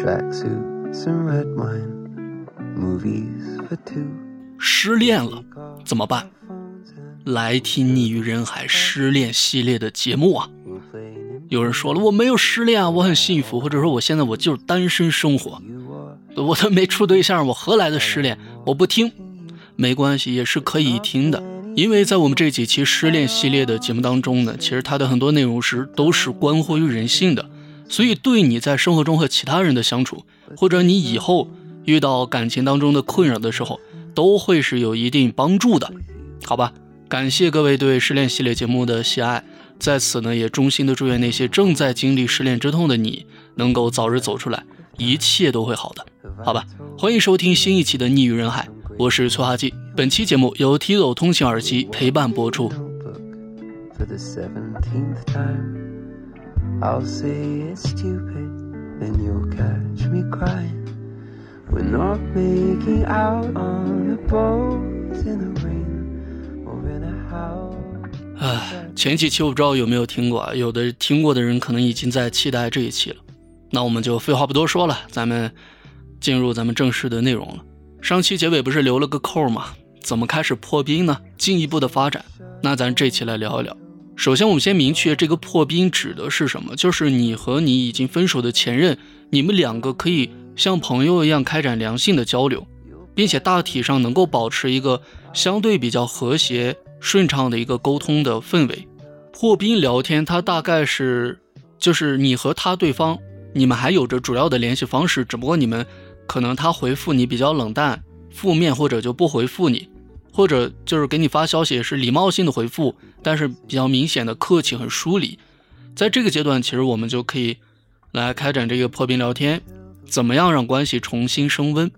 tracksuits and red wine, movies for two. 失恋了怎么办？来听《逆于人海》失恋系列的节目啊！有人说了，我没有失恋啊，我很幸福，或者说我现在我就是单身生活，我都没处对象，我何来的失恋？我不听，没关系，也是可以听的。因为在我们这几期失恋系列的节目当中呢，其实它的很多内容是都是关乎于人性的，所以对你在生活中和其他人的相处，或者你以后遇到感情当中的困扰的时候，都会是有一定帮助的，好吧？感谢各位对失恋系列节目的喜爱，在此呢也衷心的祝愿那些正在经历失恋之痛的你，能够早日走出来，一切都会好的，好吧？欢迎收听新一期的《逆于人海》，我是崔哈记。本期节目由 Tizo 通勤耳机陪伴播出。I'll say it's stupid, then you'll catch me crying. We're not making out on a boat in the rain or in a house. 唉，前几期我不知道有没有听过啊，有的听过的人可能已经在期待这一期了。那我们就废话不多说了，咱们进入咱们正式的内容了。上期结尾不是留了个扣吗？怎么开始破冰呢？进一步的发展，那咱这期来聊一聊。首先，我们先明确这个破冰指的是什么，就是你和你已经分手的前任，你们两个可以像朋友一样开展良性的交流，并且大体上能够保持一个相对比较和谐、顺畅的一个沟通的氛围。破冰聊天，它大概是就是你和他对方，你们还有着主要的联系方式，只不过你们可能他回复你比较冷淡、负面，或者就不回复你，或者就是给你发消息是礼貌性的回复，但是比较明显的客气、很疏离。在这个阶段，其实我们就可以来开展这个破冰聊天，怎么样让关系重新升温？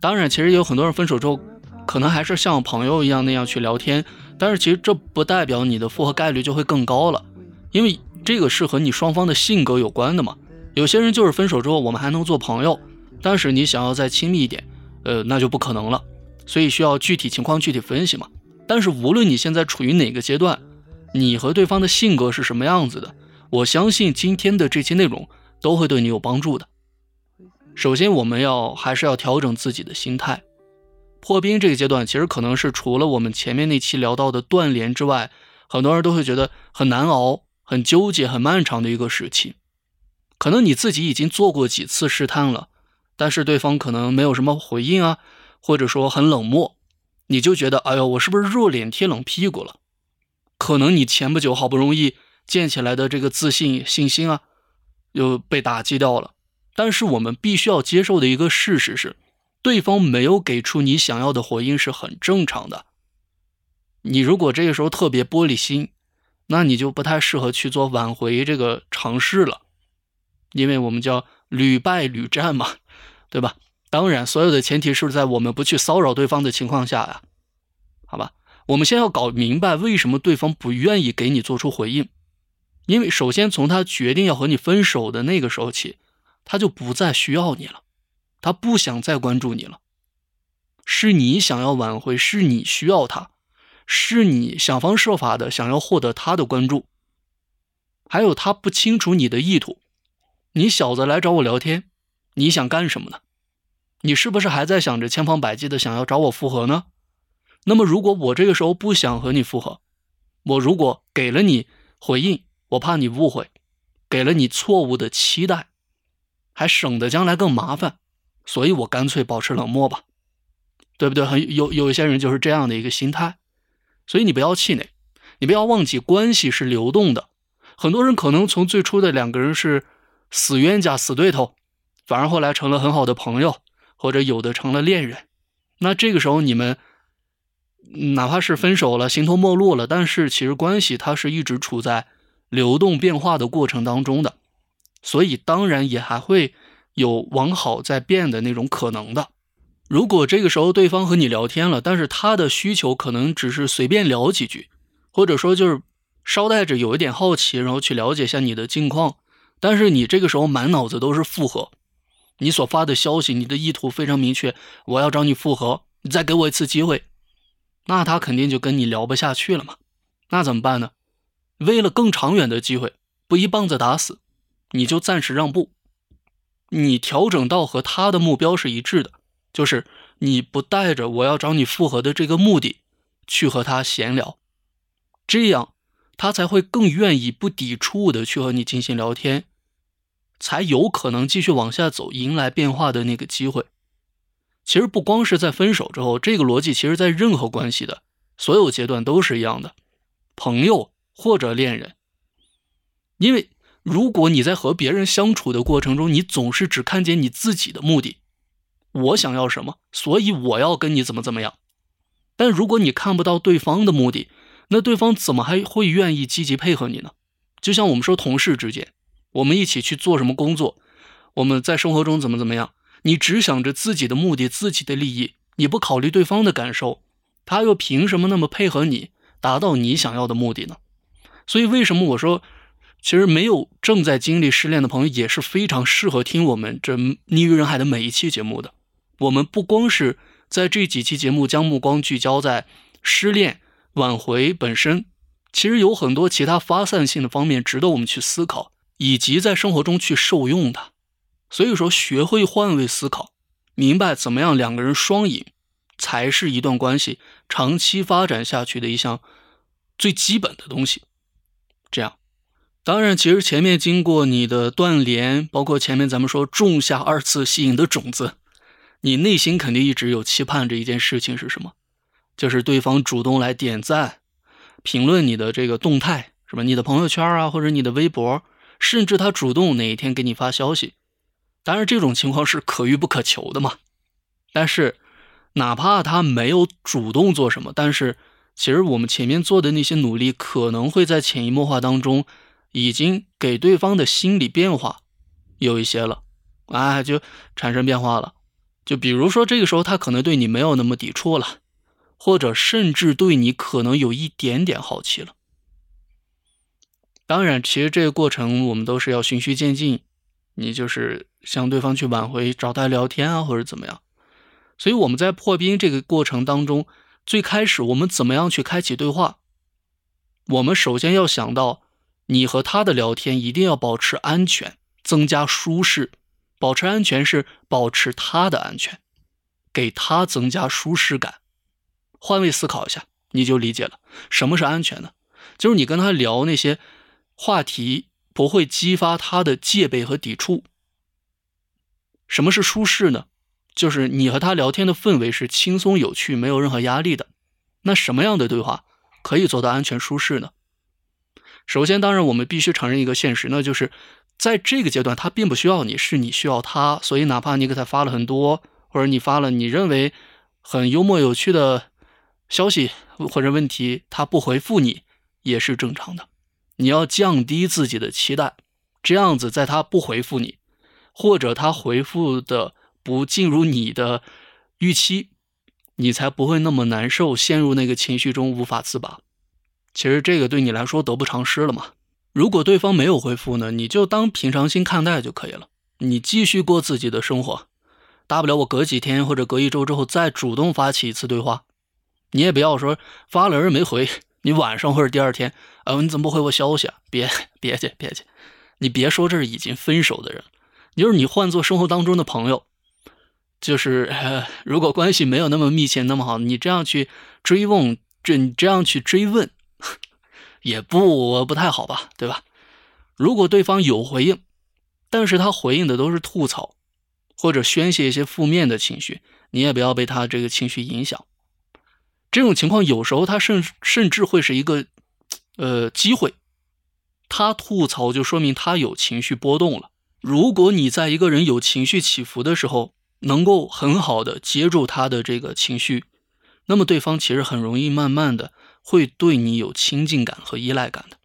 当然，其实也有很多人分手之后，可能还是像朋友一样那样去聊天，但是其实这不代表你的复合概率就会更高了，因为这个是和你双方的性格有关的嘛。有些人就是分手之后我们还能做朋友，但是你想要再亲密一点，呃，那就不可能了。所以需要具体情况具体分析嘛。但是无论你现在处于哪个阶段，你和对方的性格是什么样子的，我相信今天的这期内容都会对你有帮助的。首先，我们要还是要调整自己的心态。破冰这个阶段，其实可能是除了我们前面那期聊到的断联之外，很多人都会觉得很难熬、很纠结、很漫长的一个时期。可能你自己已经做过几次试探了，但是对方可能没有什么回应啊，或者说很冷漠，你就觉得哎呦，我是不是热脸贴冷屁股了？可能你前不久好不容易建起来的这个自信、信心啊，又被打击掉了。但是我们必须要接受的一个事实是，对方没有给出你想要的回应是很正常的。你如果这个时候特别玻璃心，那你就不太适合去做挽回这个尝试了，因为我们叫屡败屡战嘛，对吧？当然，所有的前提是在我们不去骚扰对方的情况下呀，好吧？我们先要搞明白为什么对方不愿意给你做出回应，因为首先从他决定要和你分手的那个时候起。他就不再需要你了，他不想再关注你了，是你想要挽回，是你需要他，是你想方设法的想要获得他的关注，还有他不清楚你的意图，你小子来找我聊天，你想干什么呢？你是不是还在想着千方百计的想要找我复合呢？那么如果我这个时候不想和你复合，我如果给了你回应，我怕你误会，给了你错误的期待。还省得将来更麻烦，所以我干脆保持冷漠吧，对不对？很有有一些人就是这样的一个心态，所以你不要气馁，你不要忘记关系是流动的。很多人可能从最初的两个人是死冤家、死对头，反而后来成了很好的朋友，或者有的成了恋人。那这个时候你们哪怕是分手了、形同陌路了，但是其实关系它是一直处在流动变化的过程当中的。所以当然也还会有往好在变的那种可能的。如果这个时候对方和你聊天了，但是他的需求可能只是随便聊几句，或者说就是捎带着有一点好奇，然后去了解一下你的近况，但是你这个时候满脑子都是复合，你所发的消息，你的意图非常明确，我要找你复合，你再给我一次机会，那他肯定就跟你聊不下去了嘛。那怎么办呢？为了更长远的机会，不一棒子打死。你就暂时让步，你调整到和他的目标是一致的，就是你不带着我要找你复合的这个目的去和他闲聊，这样他才会更愿意不抵触的去和你进行聊天，才有可能继续往下走，迎来变化的那个机会。其实不光是在分手之后，这个逻辑其实在任何关系的所有阶段都是一样的，朋友或者恋人，因为。如果你在和别人相处的过程中，你总是只看见你自己的目的，我想要什么，所以我要跟你怎么怎么样。但如果你看不到对方的目的，那对方怎么还会愿意积极配合你呢？就像我们说同事之间，我们一起去做什么工作，我们在生活中怎么怎么样，你只想着自己的目的、自己的利益，你不考虑对方的感受，他又凭什么那么配合你，达到你想要的目的呢？所以为什么我说？其实没有正在经历失恋的朋友也是非常适合听我们这《逆于人海》的每一期节目的。我们不光是在这几期节目将目光聚焦在失恋挽回本身，其实有很多其他发散性的方面值得我们去思考，以及在生活中去受用的。所以说，学会换位思考，明白怎么样两个人双赢，才是一段关系长期发展下去的一项最基本的东西。这样。当然，其实前面经过你的断联，包括前面咱们说种下二次吸引的种子，你内心肯定一直有期盼着一件事情是什么？就是对方主动来点赞、评论你的这个动态，是吧？你的朋友圈啊，或者你的微博，甚至他主动哪一天给你发消息。当然，这种情况是可遇不可求的嘛。但是，哪怕他没有主动做什么，但是其实我们前面做的那些努力，可能会在潜移默化当中。已经给对方的心理变化有一些了，啊，就产生变化了。就比如说，这个时候他可能对你没有那么抵触了，或者甚至对你可能有一点点好奇了。当然，其实这个过程我们都是要循序渐进，你就是向对方去挽回，找他聊天啊，或者怎么样。所以我们在破冰这个过程当中，最开始我们怎么样去开启对话？我们首先要想到。你和他的聊天一定要保持安全，增加舒适。保持安全是保持他的安全，给他增加舒适感。换位思考一下，你就理解了什么是安全呢？就是你跟他聊那些话题不会激发他的戒备和抵触。什么是舒适呢？就是你和他聊天的氛围是轻松有趣，没有任何压力的。那什么样的对话可以做到安全舒适呢？首先，当然我们必须承认一个现实，那就是在这个阶段，他并不需要你，是你需要他。所以，哪怕你给他发了很多，或者你发了你认为很幽默有趣的消息或者问题，他不回复你也是正常的。你要降低自己的期待，这样子，在他不回复你，或者他回复的不进入你的预期，你才不会那么难受，陷入那个情绪中无法自拔。其实这个对你来说得不偿失了嘛。如果对方没有回复呢，你就当平常心看待就可以了。你继续过自己的生活，大不了我隔几天或者隔一周之后再主动发起一次对话。你也不要说发了人没回，你晚上或者第二天，呃，你怎么不回我消息啊？别别去别去，你别说这是已经分手的人，就是你换做生活当中的朋友，就是如果关系没有那么密切那么好，你这样去追问，这你这样去追问。也不不太好吧，对吧？如果对方有回应，但是他回应的都是吐槽，或者宣泄一些负面的情绪，你也不要被他这个情绪影响。这种情况有时候他甚甚至会是一个呃机会，他吐槽就说明他有情绪波动了。如果你在一个人有情绪起伏的时候，能够很好的接住他的这个情绪，那么对方其实很容易慢慢的。会对你有亲近感和依赖感的，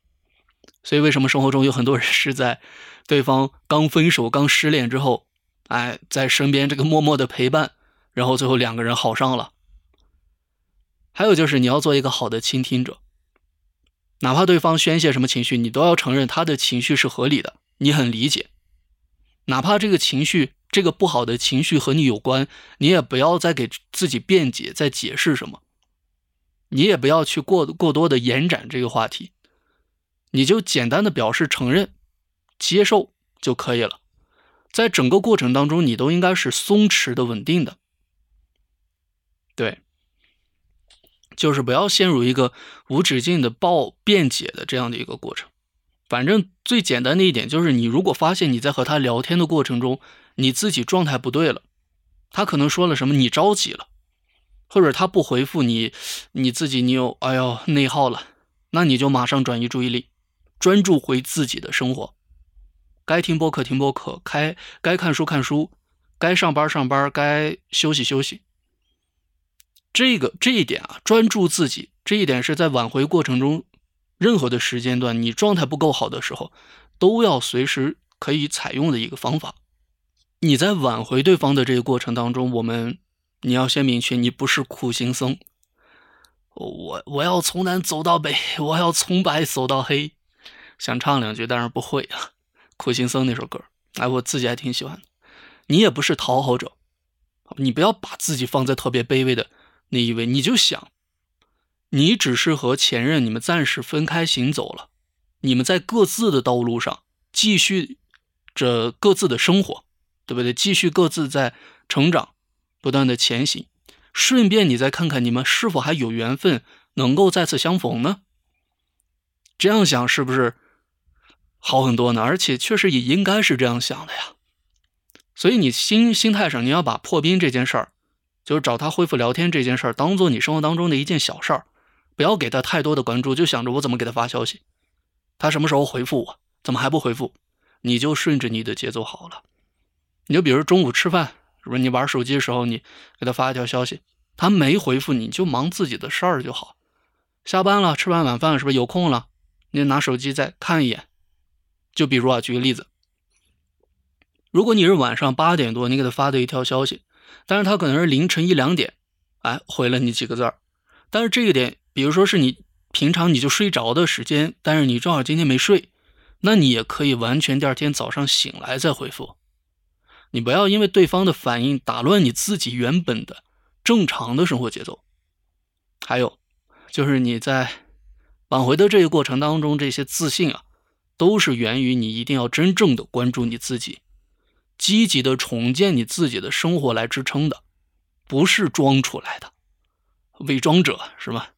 所以为什么生活中有很多人是在对方刚分手、刚失恋之后，哎，在身边这个默默的陪伴，然后最后两个人好上了。还有就是你要做一个好的倾听者，哪怕对方宣泄什么情绪，你都要承认他的情绪是合理的，你很理解。哪怕这个情绪、这个不好的情绪和你有关，你也不要再给自己辩解、再解释什么。你也不要去过过多的延展这个话题，你就简单的表示承认、接受就可以了。在整个过程当中，你都应该是松弛的、稳定的。对，就是不要陷入一个无止境的报辩解的这样的一个过程。反正最简单的一点就是，你如果发现你在和他聊天的过程中，你自己状态不对了，他可能说了什么，你着急了，或者他不回复你，你自己你有哎呦内耗了，那你就马上转移注意力，专注回自己的生活，该听播客听播客，开该看书看书，该上班上班，该休息休息。这个这一点啊，专注自己这一点是在挽回过程中。任何的时间段，你状态不够好的时候，都要随时可以采用的一个方法。你在挽回对方的这个过程当中，我们你要先明确，你不是苦行僧。我我要从南走到北，我要从白走到黑。想唱两句，但是不会啊。苦行僧那首歌，哎，我自己还挺喜欢的。你也不是讨好者，你不要把自己放在特别卑微的那一位，你就想。你只是和前任你们暂时分开行走了，你们在各自的道路上继续着各自的生活，对不对？继续各自在成长，不断的前行。顺便你再看看你们是否还有缘分能够再次相逢呢？这样想是不是好很多呢？而且确实也应该是这样想的呀。所以你心心态上你要把破冰这件事儿，就是找他恢复聊天这件事儿，当做你生活当中的一件小事儿。不要给他太多的关注，就想着我怎么给他发消息，他什么时候回复我？怎么还不回复？你就顺着你的节奏好了。你就比如中午吃饭，是不是你玩手机的时候，你给他发一条消息，他没回复，你就忙自己的事儿就好。下班了，吃完晚饭是不是有空了？你拿手机再看一眼。就比如啊，举个例子，如果你是晚上八点多你给他发的一条消息，但是他可能是凌晨一两点，哎，回了你几个字儿，但是这个点。比如说是你平常你就睡着的时间，但是你正好今天没睡，那你也可以完全第二天早上醒来再回复。你不要因为对方的反应打乱你自己原本的正常的生活节奏。还有就是你在挽回的这个过程当中，这些自信啊，都是源于你一定要真正的关注你自己，积极的重建你自己的生活来支撑的，不是装出来的，伪装者是吧？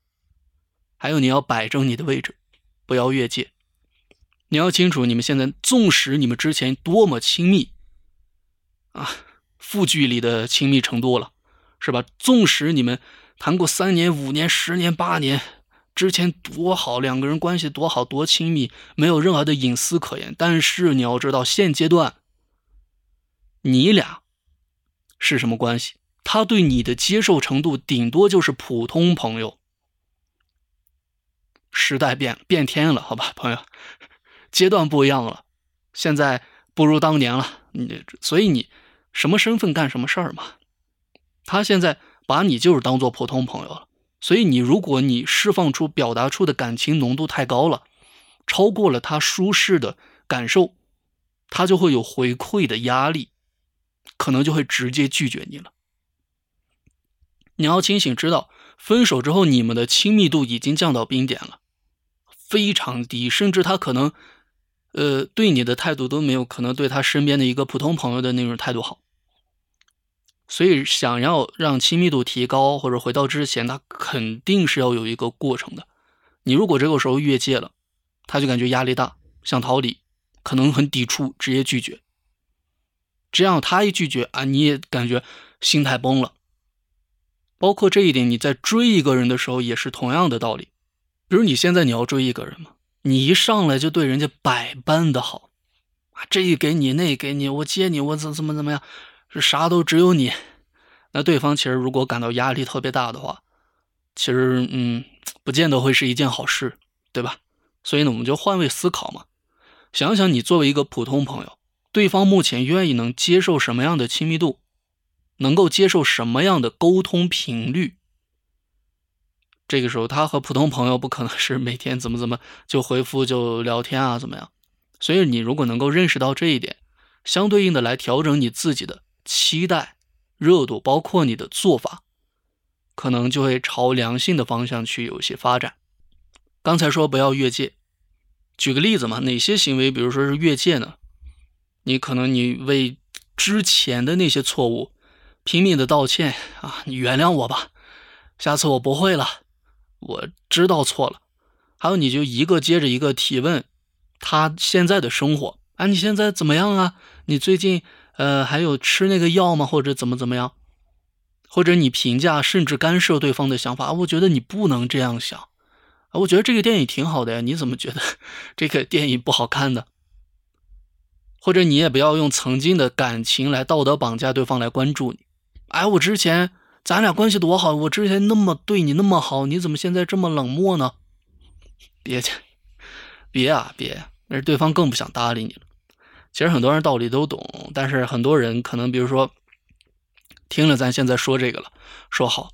还有，你要摆正你的位置，不要越界。你要清楚，你们现在纵使你们之前多么亲密啊，负距离的亲密程度了，是吧？纵使你们谈过三年、五年、十年、八年，之前多好，两个人关系多好多亲密，没有任何的隐私可言。但是你要知道，现阶段你俩是什么关系？他对你的接受程度，顶多就是普通朋友。时代变变天了，好吧，朋友，阶段不一样了，现在不如当年了。你所以你什么身份干什么事儿嘛？他现在把你就是当做普通朋友了。所以你如果你释放出、表达出的感情浓度太高了，超过了他舒适的感受，他就会有回馈的压力，可能就会直接拒绝你了。你要清醒知道。分手之后，你们的亲密度已经降到冰点了，非常低，甚至他可能，呃，对你的态度都没有可能对他身边的一个普通朋友的那种态度好。所以，想要让亲密度提高或者回到之前，他肯定是要有一个过程的。你如果这个时候越界了，他就感觉压力大，想逃离，可能很抵触，直接拒绝。这样他一拒绝啊，你也感觉心态崩了。包括这一点，你在追一个人的时候也是同样的道理。比如你现在你要追一个人嘛，你一上来就对人家百般的好，啊，这一给你那给你，我接你，我怎怎么怎么样，是啥都只有你。那对方其实如果感到压力特别大的话，其实嗯，不见得会是一件好事，对吧？所以呢，我们就换位思考嘛，想想你作为一个普通朋友，对方目前愿意能接受什么样的亲密度？能够接受什么样的沟通频率？这个时候，他和普通朋友不可能是每天怎么怎么就回复就聊天啊，怎么样？所以，你如果能够认识到这一点，相对应的来调整你自己的期待、热度，包括你的做法，可能就会朝良性的方向去有一些发展。刚才说不要越界，举个例子嘛，哪些行为，比如说是越界呢？你可能你为之前的那些错误，拼命的道歉啊，你原谅我吧，下次我不会了，我知道错了。还有你就一个接着一个提问他现在的生活啊，你现在怎么样啊？你最近呃还有吃那个药吗？或者怎么怎么样？或者你评价甚至干涉对方的想法，我觉得你不能这样想。我觉得这个电影挺好的呀，你怎么觉得 这个电影不好看的？或者你也不要用曾经的感情来道德绑架对方来关注你。哎，我之前咱俩关系多好，我之前那么对你那么好，你怎么现在这么冷漠呢？别去，别啊别！那是对方更不想搭理你了。其实很多人道理都懂，但是很多人可能比如说听了咱现在说这个了，说好，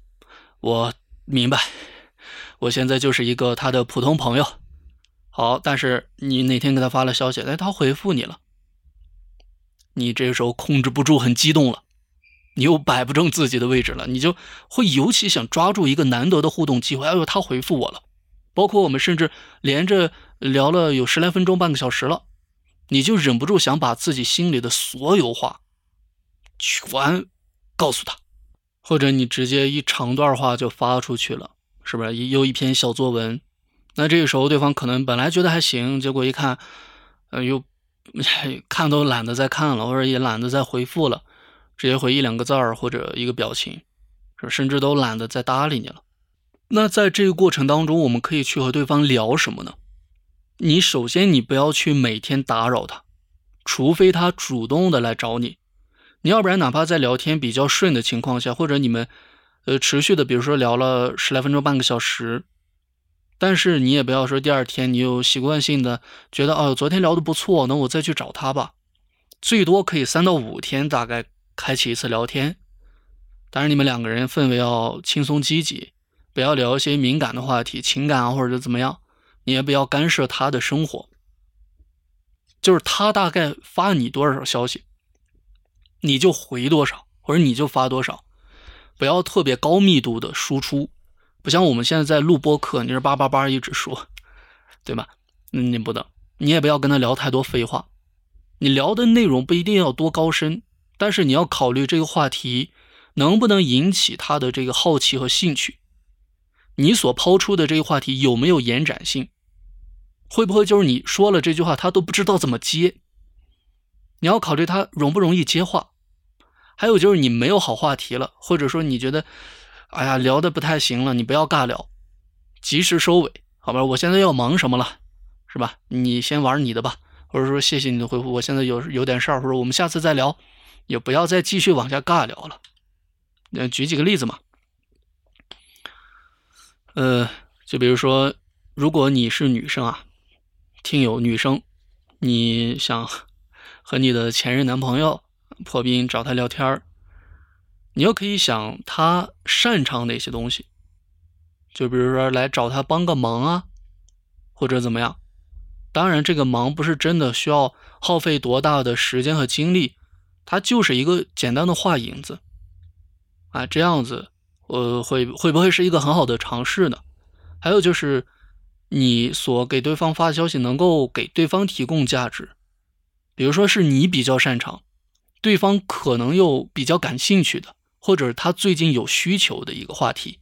我明白。我现在就是一个他的普通朋友，好，但是你哪天给他发了消息，哎，他回复你了，你这时候控制不住，很激动了，你又摆不正自己的位置了，你就会尤其想抓住一个难得的互动机会。哎呦，他回复我了，包括我们甚至连着聊了有十来分钟、半个小时了，你就忍不住想把自己心里的所有话全告诉他，或者你直接一长段话就发出去了。是不是又一篇小作文？那这个时候对方可能本来觉得还行，结果一看，呃，又看都懒得再看了，或者也懒得再回复了，直接回一两个字儿或者一个表情，甚至都懒得再搭理你了。那在这个过程当中，我们可以去和对方聊什么呢？你首先你不要去每天打扰他，除非他主动的来找你，你要不然哪怕在聊天比较顺的情况下，或者你们。呃，持续的，比如说聊了十来分钟、半个小时，但是你也不要说第二天你有习惯性的觉得哦，昨天聊的不错，那我再去找他吧。最多可以三到五天，大概开启一次聊天。当然，你们两个人氛围要轻松积极，不要聊一些敏感的话题、情感啊，或者怎么样。你也不要干涉他的生活，就是他大概发你多少消息，你就回多少，或者你就发多少。不要特别高密度的输出，不像我们现在在录播课，你是叭叭叭一直说，对吧？你不能，你也不要跟他聊太多废话。你聊的内容不一定要多高深，但是你要考虑这个话题能不能引起他的这个好奇和兴趣。你所抛出的这个话题有没有延展性？会不会就是你说了这句话，他都不知道怎么接？你要考虑他容不容易接话。还有就是你没有好话题了，或者说你觉得，哎呀聊的不太行了，你不要尬聊，及时收尾，好吧？我现在要忙什么了，是吧？你先玩你的吧，或者说谢谢你的回复，我现在有有点事儿，或者我们下次再聊，也不要再继续往下尬聊了。那举几个例子嘛，呃，就比如说，如果你是女生啊，听友女生，你想和你的前任男朋友。破冰找他聊天儿，你又可以想他擅长哪些东西，就比如说来找他帮个忙啊，或者怎么样。当然，这个忙不是真的需要耗费多大的时间和精力，它就是一个简单的画影子啊，这样子，呃，会会不会是一个很好的尝试呢？还有就是，你所给对方发的消息能够给对方提供价值，比如说是你比较擅长。对方可能又比较感兴趣的，或者他最近有需求的一个话题，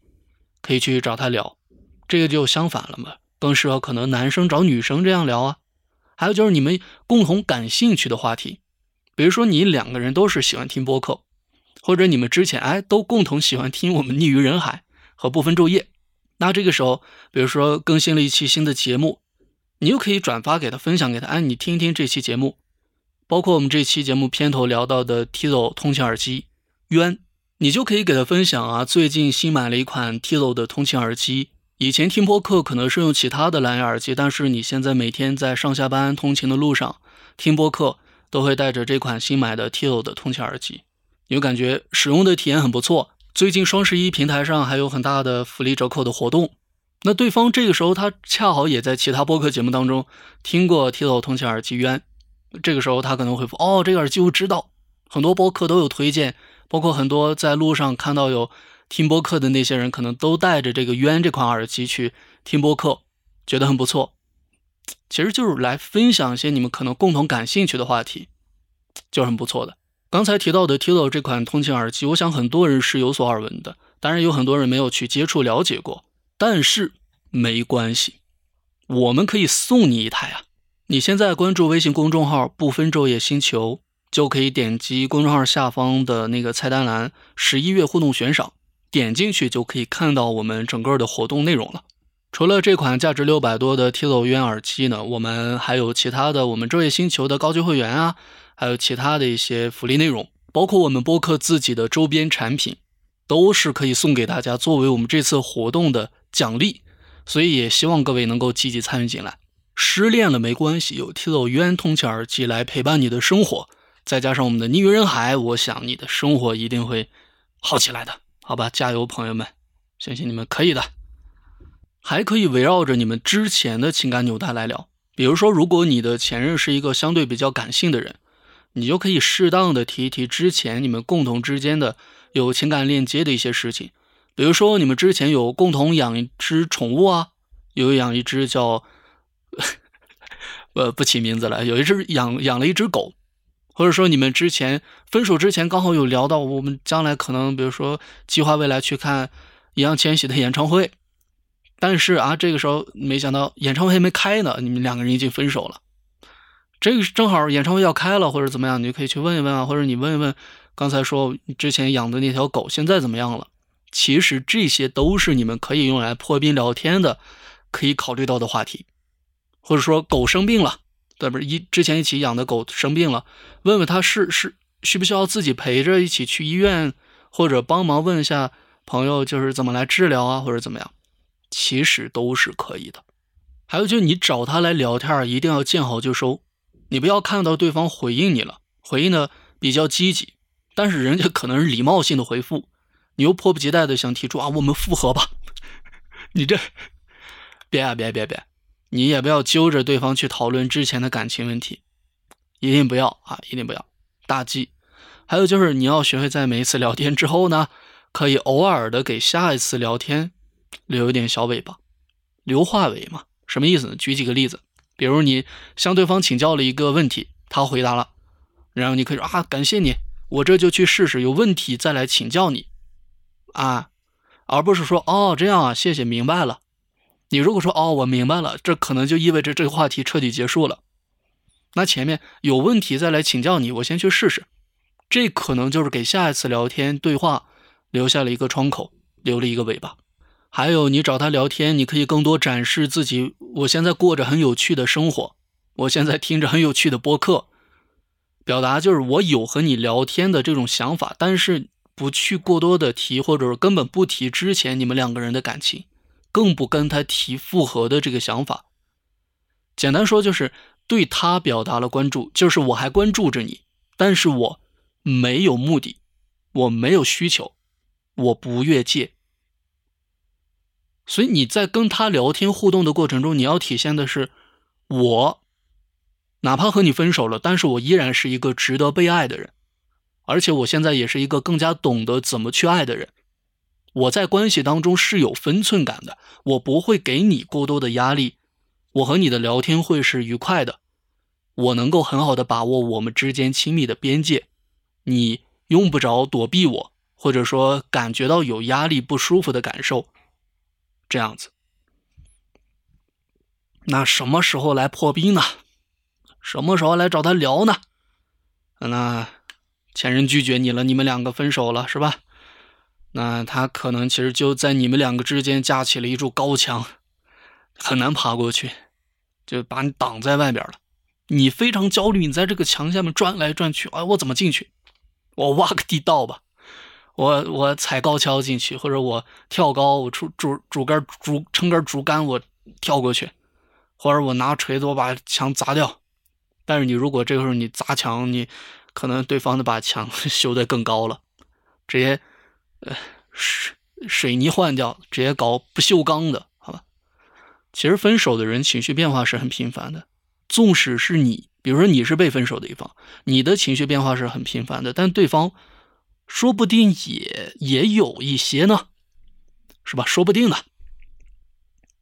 可以去找他聊。这个就相反了嘛，更适合可能男生找女生这样聊啊。还有就是你们共同感兴趣的话题，比如说你两个人都是喜欢听播客，或者你们之前哎都共同喜欢听我们逆于人海和不分昼夜。那这个时候，比如说更新了一期新的节目，你又可以转发给他，分享给他，哎，你听一听这期节目。包括我们这期节目片头聊到的 Tizo 通勤耳机渊，你就可以给他分享啊。最近新买了一款 Tilo 的通勤耳机，以前听播客可能是用其他的蓝牙耳机，但是你现在每天在上下班通勤的路上听播客，都会带着这款新买的 Tilo 的通勤耳机，你感觉使用的体验很不错。最近双十一平台上还有很大的福利折扣的活动，那对方这个时候他恰好也在其他播客节目当中听过 Tilo 通勤耳机冤。这个时候他可能回复：“哦，这个耳机我知道，很多播客都有推荐，包括很多在路上看到有听播客的那些人，可能都带着这个渊这款耳机去听播客，觉得很不错。其实就是来分享一些你们可能共同感兴趣的话题，就很不错的。刚才提到的 Tilo 这款通勤耳机，我想很多人是有所耳闻的，当然有很多人没有去接触了解过。但是没关系，我们可以送你一台啊！你现在关注微信公众号“不分昼夜星球”，就可以点击公众号下方的那个菜单栏“十一月互动悬赏”，点进去就可以看到我们整个的活动内容了。除了这款价值六百多的 Tilo 渊耳机呢，我们还有其他的我们昼夜星球的高级会员啊。还有其他的一些福利内容，包括我们播客自己的周边产品，都是可以送给大家作为我们这次活动的奖励。所以也希望各位能够积极参与进来。失恋了没关系，有 Tilo 渊通勤耳机来陪伴你的生活，再加上我们的逆于人海，我想你的生活一定会好起来的。好吧，加油，朋友们，相信你们可以的。还可以围绕着你们之前的情感纽带来聊，比如说，如果你的前任是一个相对比较感性的人。你就可以适当的提一提之前你们共同之间的有情感链接的一些事情，比如说你们之前有共同养一只宠物啊，有养一只叫，呃不起名字了，有一只养养了一只狗，或者说你们之前分手之前刚好有聊到我们将来可能比如说计划未来去看易烊千玺的演唱会，但是啊这个时候没想到演唱会还没开呢，你们两个人已经分手了。这个正好演唱会要开了，或者怎么样，你就可以去问一问啊，或者你问一问刚才说之前养的那条狗现在怎么样了。其实这些都是你们可以用来破冰聊天的，可以考虑到的话题。或者说狗生病了，对不？一之前一起养的狗生病了，问问他是是需不需要自己陪着一起去医院，或者帮忙问一下朋友就是怎么来治疗啊，或者怎么样，其实都是可以的。还有就是你找他来聊天，一定要见好就收。你不要看到对方回应你了，回应的比较积极，但是人家可能是礼貌性的回复，你又迫不及待的想提出啊，我们复合吧，你这别啊别别别，你也不要揪着对方去讨论之前的感情问题，一定不要啊，一定不要大忌。还有就是你要学会在每一次聊天之后呢，可以偶尔的给下一次聊天留一点小尾巴，留话尾嘛，什么意思呢？举几个例子。比如你向对方请教了一个问题，他回答了，然后你可以说啊，感谢你，我这就去试试，有问题再来请教你，啊，而不是说哦这样啊，谢谢，明白了。你如果说哦我明白了，这可能就意味着这个话题彻底结束了。那前面有问题再来请教你，我先去试试，这可能就是给下一次聊天对话留下了一个窗口，留了一个尾巴。还有，你找他聊天，你可以更多展示自己。我现在过着很有趣的生活，我现在听着很有趣的播客，表达就是我有和你聊天的这种想法，但是不去过多的提，或者根本不提之前你们两个人的感情，更不跟他提复合的这个想法。简单说就是对他表达了关注，就是我还关注着你，但是我没有目的，我没有需求，我不越界。所以你在跟他聊天互动的过程中，你要体现的是，我哪怕和你分手了，但是我依然是一个值得被爱的人，而且我现在也是一个更加懂得怎么去爱的人。我在关系当中是有分寸感的，我不会给你过多的压力，我和你的聊天会是愉快的，我能够很好的把握我们之间亲密的边界，你用不着躲避我，或者说感觉到有压力不舒服的感受。这样子，那什么时候来破冰呢？什么时候来找他聊呢？那前任拒绝你了，你们两个分手了，是吧？那他可能其实就在你们两个之间架起了一柱高墙，很难爬过去，就把你挡在外边了。你非常焦虑，你在这个墙下面转来转去，哎，我怎么进去？我挖个地道吧。我我踩高跷进去，或者我跳高，我出竹竹竿竹撑根竹竿，我跳过去，或者我拿锤子我把墙砸掉。但是你如果这个时候你砸墙，你可能对方的把墙 修得更高了，直接呃水水泥换掉，直接搞不锈钢的，好吧？其实分手的人情绪变化是很频繁的，纵使是你，比如说你是被分手的一方，你的情绪变化是很频繁的，但对方。说不定也也有一些呢，是吧？说不定呢。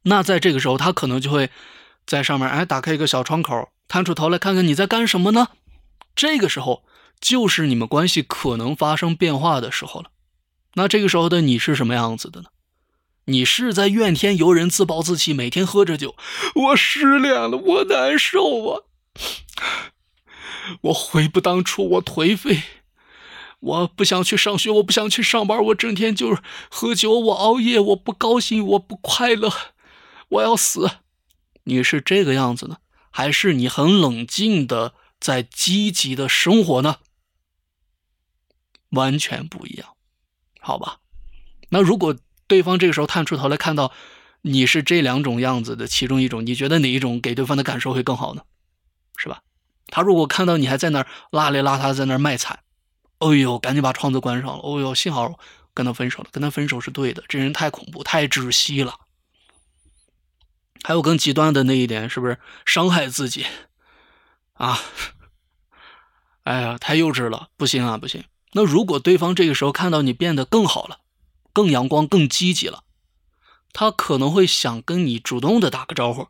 那在这个时候，他可能就会在上面，哎，打开一个小窗口，探出头来看看你在干什么呢？这个时候就是你们关系可能发生变化的时候了。那这个时候的你是什么样子的呢？你是在怨天尤人、自暴自弃，每天喝着酒，我失恋了，我难受啊，我悔不当初，我颓废，我不想去上学，我不想去上班，我整天就是喝酒，我熬夜，我不高兴，我不快乐，我要死。你是这个样子呢，还是你很冷静的在积极的生活呢？完全不一样，好吧？那如果对方这个时候探出头来看到你是这两种样子的其中一种，你觉得哪一种给对方的感受会更好呢？是吧？他如果看到你还在那儿邋里邋遢在那儿卖惨，哎呦，赶紧把窗子关上了。哦呦，幸好跟他分手了，跟他分手是对的。这人太恐怖，太窒息了。还有更极端的那一点，是不是伤害自己啊？哎呀，太幼稚了，不行啊，不行。那如果对方这个时候看到你变得更好了，更阳光、更积极了，他可能会想跟你主动的打个招呼，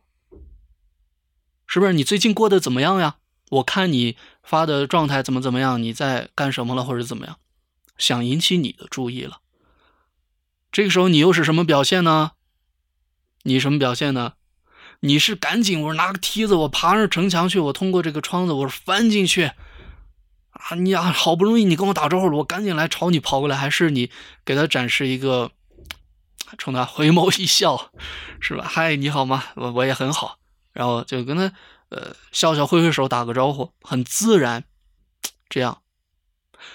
是不是？你最近过得怎么样呀？我看你发的状态怎么怎么样？你在干什么了，或者怎么样？想引起你的注意了。这个时候你又是什么表现呢？你什么表现呢？你是赶紧，我拿个梯子，我爬上城墙去，我通过这个窗子，我翻进去，啊，你啊，好不容易你跟我打招呼了，我赶紧来朝你跑过来，还是你给他展示一个，冲他回眸一笑，是吧？嗨，你好吗？我我也很好，然后就跟他呃笑笑挥挥手打个招呼，很自然，这样。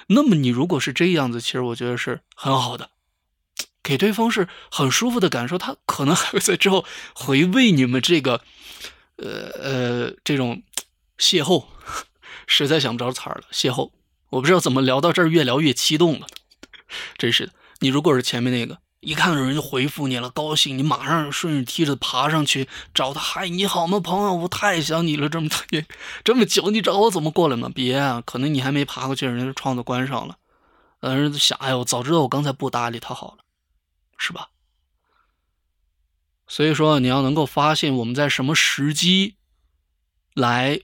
那么你如果是这样子，其实我觉得是很好的。给对方是很舒服的感受，他可能还会在之后回味你们这个，呃呃，这种邂逅，实在想不着词儿了。邂逅，我不知道怎么聊到这儿越聊越激动了，真是的。你如果是前面那个，一看有人就回复你了，高兴，你马上顺着梯子爬上去找他，嗨，你好吗，朋友？我太想你了，这么多年，这么久，你找我怎么过来吗？别啊，可能你还没爬过去，人家窗子关上了，呃，想，哎呦，早知道我刚才不搭理他好了。是吧？所以说，你要能够发现我们在什么时机来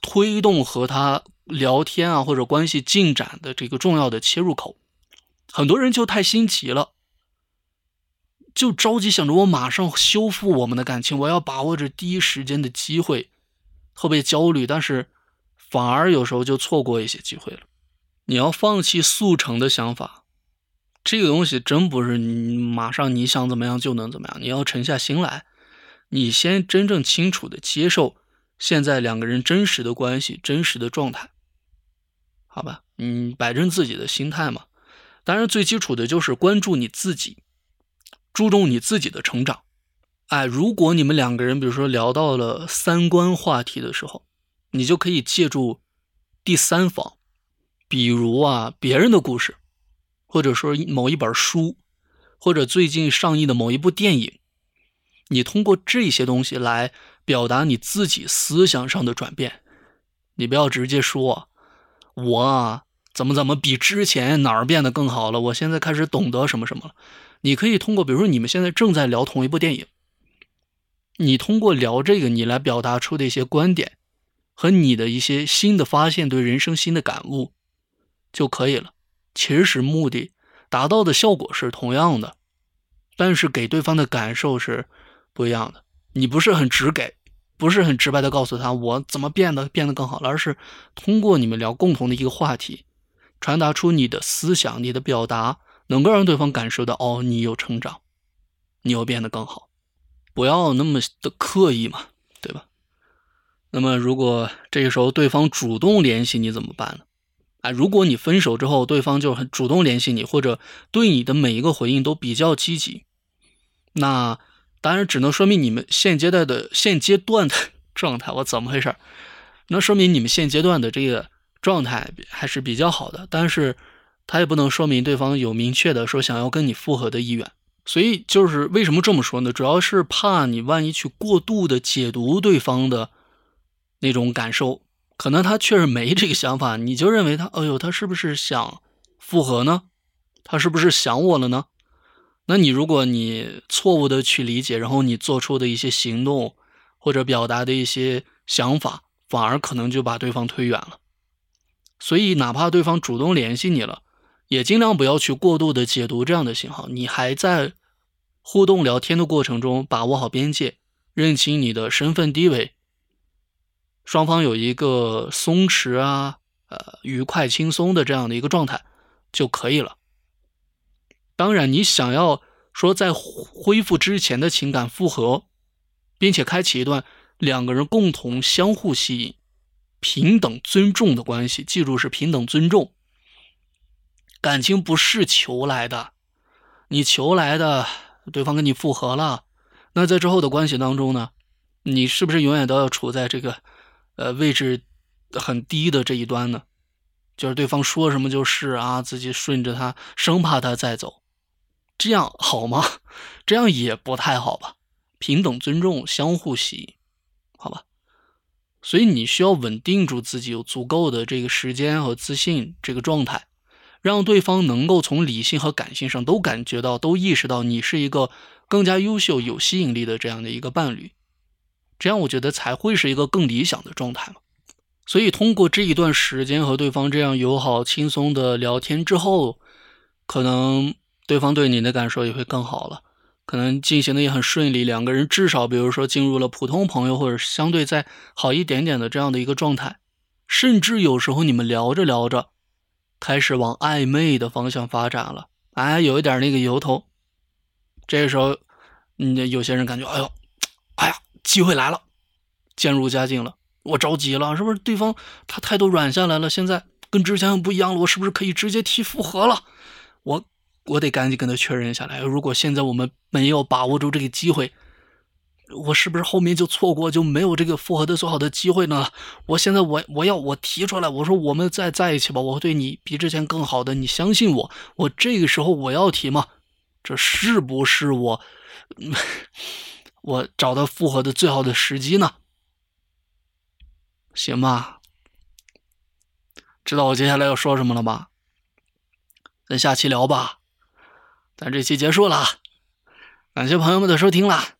推动和他聊天啊，或者关系进展的这个重要的切入口。很多人就太心急了，就着急想着我马上修复我们的感情，我要把握着第一时间的机会，特别焦虑，但是反而有时候就错过一些机会了。你要放弃速成的想法。这个东西真不是你马上你想怎么样就能怎么样，你要沉下心来，你先真正清楚的接受现在两个人真实的关系、真实的状态，好吧？嗯，摆正自己的心态嘛。当然，最基础的就是关注你自己，注重你自己的成长。哎，如果你们两个人比如说聊到了三观话题的时候，你就可以借助第三方，比如啊别人的故事。或者说某一本书，或者最近上映的某一部电影，你通过这些东西来表达你自己思想上的转变。你不要直接说，我啊怎么怎么比之前哪儿变得更好了，我现在开始懂得什么什么了。你可以通过，比如说你们现在正在聊同一部电影，你通过聊这个，你来表达出的一些观点和你的一些新的发现，对人生新的感悟就可以了。其实目的达到的效果是同样的，但是给对方的感受是不一样的。你不是很直给，不是很直白的告诉他我怎么变得变得更好了，而是通过你们聊共同的一个话题，传达出你的思想、你的表达，能够让对方感受到哦，你有成长，你有变得更好。不要那么的刻意嘛，对吧？那么如果这个时候对方主动联系你怎么办呢？啊，如果你分手之后，对方就很主动联系你，或者对你的每一个回应都比较积极，那当然只能说明你们现阶段的现阶段的 状态。我怎么回事？那说明你们现阶段的这个状态还是比较好的，但是他也不能说明对方有明确的说想要跟你复合的意愿。所以就是为什么这么说呢？主要是怕你万一去过度的解读对方的那种感受。可能他确实没这个想法，你就认为他，哎呦，他是不是想复合呢？他是不是想我了呢？那你如果你错误的去理解，然后你做出的一些行动或者表达的一些想法，反而可能就把对方推远了。所以哪怕对方主动联系你了，也尽量不要去过度的解读这样的信号。你还在互动聊天的过程中，把握好边界，认清你的身份地位，双方有一个松弛啊、呃愉快轻松的这样的一个状态就可以了。当然，你想要说在恢复之前的情感复合，并且开启一段两个人共同相互吸引、平等尊重的关系，记住是平等尊重。感情不是求来的，你求来的，对方跟你复合了，那在之后的关系当中呢，你是不是永远都要处在这个呃位置很低的这一端呢？就是对方说什么就是啊，自己顺着他，生怕他再走。这样好吗？这样也不太好吧。平等尊重，相互吸引，好吧。所以你需要稳定住自己，有足够的这个时间和自信这个状态，让对方能够从理性和感性上都感觉到、都意识到你是一个更加优秀、有吸引力的这样的一个伴侣。这样我觉得才会是一个更理想的状态嘛。所以通过这一段时间和对方这样友好、轻松的聊天之后，可能。对方对你的感受也会更好了，可能进行的也很顺利，两个人至少比如说进入了普通朋友或者相对再好一点点的这样的一个状态，甚至有时候你们聊着聊着，开始往暧昧的方向发展了，哎，有一点那个由头，这时候，你有些人感觉，哎呦，哎呀，机会来了，渐入佳境了，我着急了，是不是？对方他态度软下来了，现在跟之前不一样了，我是不是可以直接提复合了？我。我得赶紧跟他确认下来。如果现在我们没有把握住这个机会，我是不是后面就错过，就没有这个复合的最好的机会呢？我现在我我要我提出来，我说我们再在一起吧，我会对你比之前更好的，你相信我。我这个时候我要提吗？这是不是我我找到复合的最好的时机呢？行吧，知道我接下来要说什么了吧？咱下期聊吧。咱这期结束了，感谢朋友们的收听啦。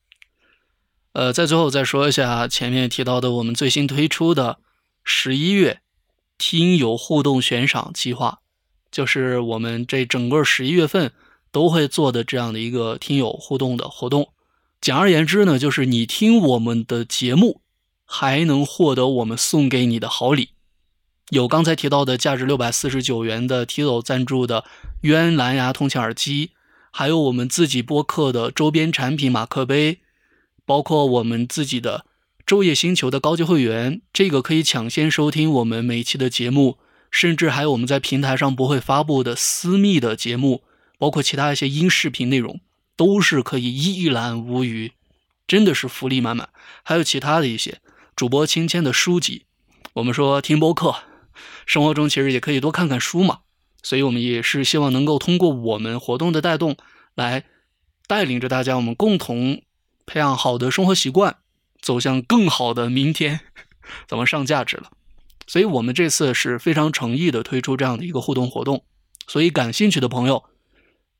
呃，在最后再说一下前面提到的我们最新推出的十一月听友互动悬赏计划，就是我们这整个十一月份都会做的这样的一个听友互动的活动。简而言之呢，就是你听我们的节目，还能获得我们送给你的好礼，有刚才提到的价值六百四十九元的 T 走赞助的渊蓝牙通勤耳机。还有我们自己播客的周边产品马克杯，包括我们自己的昼夜星球的高级会员，这个可以抢先收听我们每期的节目，甚至还有我们在平台上不会发布的私密的节目，包括其他一些音视频内容，都是可以一览无余，真的是福利满满。还有其他的一些主播亲签的书籍，我们说听播客，生活中其实也可以多看看书嘛。所以，我们也是希望能够通过我们活动的带动，来带领着大家，我们共同培养好的生活习惯，走向更好的明天，怎么上价值了？所以我们这次是非常诚意的推出这样的一个互动活动。所以，感兴趣的朋友，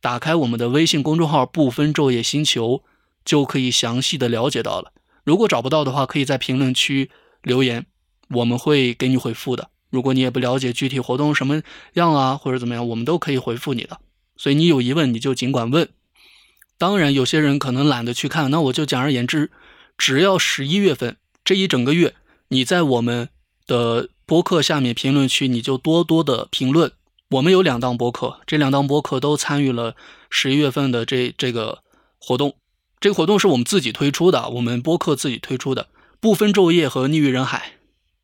打开我们的微信公众号“不分昼夜星球”，就可以详细的了解到了。如果找不到的话，可以在评论区留言，我们会给你回复的。如果你也不了解具体活动什么样啊，或者怎么样，我们都可以回复你的。所以你有疑问你就尽管问。当然，有些人可能懒得去看，那我就简而言之，只要十一月份这一整个月，你在我们的播客下面评论区，你就多多的评论。我们有两档播客，这两档播客都参与了十一月份的这这个活动。这个活动是我们自己推出的，我们播客自己推出的，不分昼夜和逆于人海。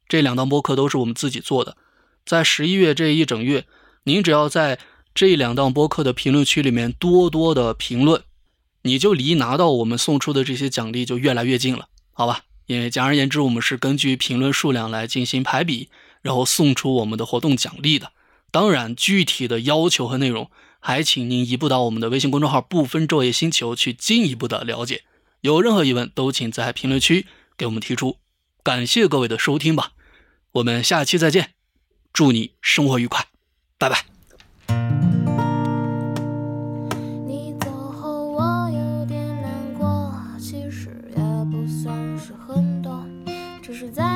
这两档播客都是我们自己做的，在十一月这一整月，您只要在这两档播客的评论区里面多多的评论，你就离拿到我们送出的这些奖励就越来越近了，好吧？因为简而言之，我们是根据评论数量来进行排比，然后送出我们的活动奖励的。当然，具体的要求和内容，还请您移步到我们的微信公众号“不分昼夜星球”去进一步的了解。有任何疑问，都请在评论区给我们提出。感谢各位的收听吧。我们下期再见，祝你生活愉快，拜拜。你走后我有点难过，其实也不算是很多，只是在